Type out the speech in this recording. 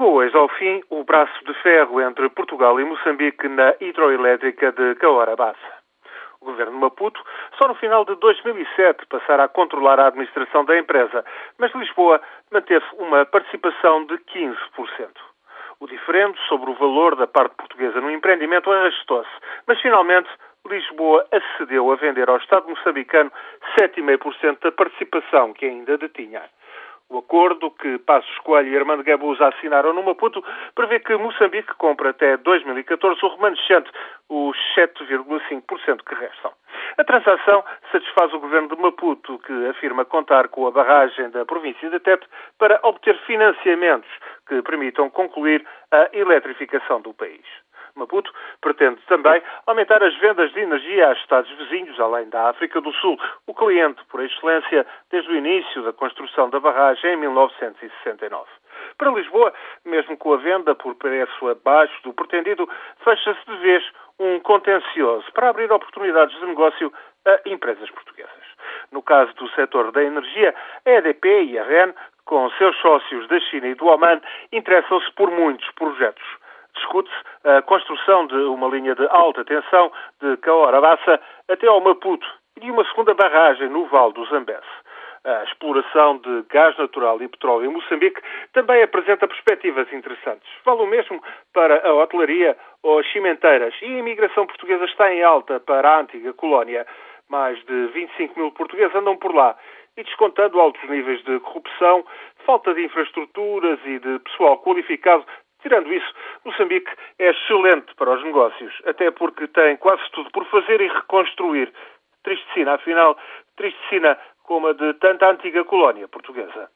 Chegou hoje ao fim o braço de ferro entre Portugal e Moçambique na hidroelétrica de Caora Bassa. O governo Maputo só no final de 2007 passará a controlar a administração da empresa, mas Lisboa manteve uma participação de 15%. O diferendo sobre o valor da parte portuguesa no empreendimento arrastou-se, mas finalmente Lisboa acedeu a vender ao Estado moçambicano 7,5% da participação que ainda detinha. O acordo que Passos Coelho e Armando Gabuza assinaram no Maputo prevê que Moçambique compre até 2014 o remanescente, os 7,5% que restam. A transação satisfaz o governo de Maputo, que afirma contar com a barragem da província de Tete para obter financiamentos que permitam concluir a eletrificação do país. Maputo pretende também aumentar as vendas de energia a Estados vizinhos, além da África do Sul, o cliente por excelência desde o início da construção da barragem em 1969. Para Lisboa, mesmo com a venda por preço abaixo do pretendido, fecha-se de vez um contencioso para abrir oportunidades de negócio a empresas portuguesas. No caso do setor da energia, a EDP e a REN, com seus sócios da China e do Oman, interessam-se por muitos projetos discute-se a construção de uma linha de alta tensão de Caora Bassa até ao Maputo e de uma segunda barragem no Vale do Zambeze. A exploração de gás natural e petróleo em Moçambique também apresenta perspectivas interessantes. Vale o mesmo para a hotelaria ou as cimenteiras e a imigração portuguesa está em alta para a antiga colónia. Mais de 25 mil portugueses andam por lá e descontando altos níveis de corrupção, falta de infraestruturas e de pessoal qualificado, Tirando isso, Moçambique é excelente para os negócios, até porque tem quase tudo por fazer e reconstruir. Triste sina, afinal, triste sina como a de tanta antiga colónia portuguesa.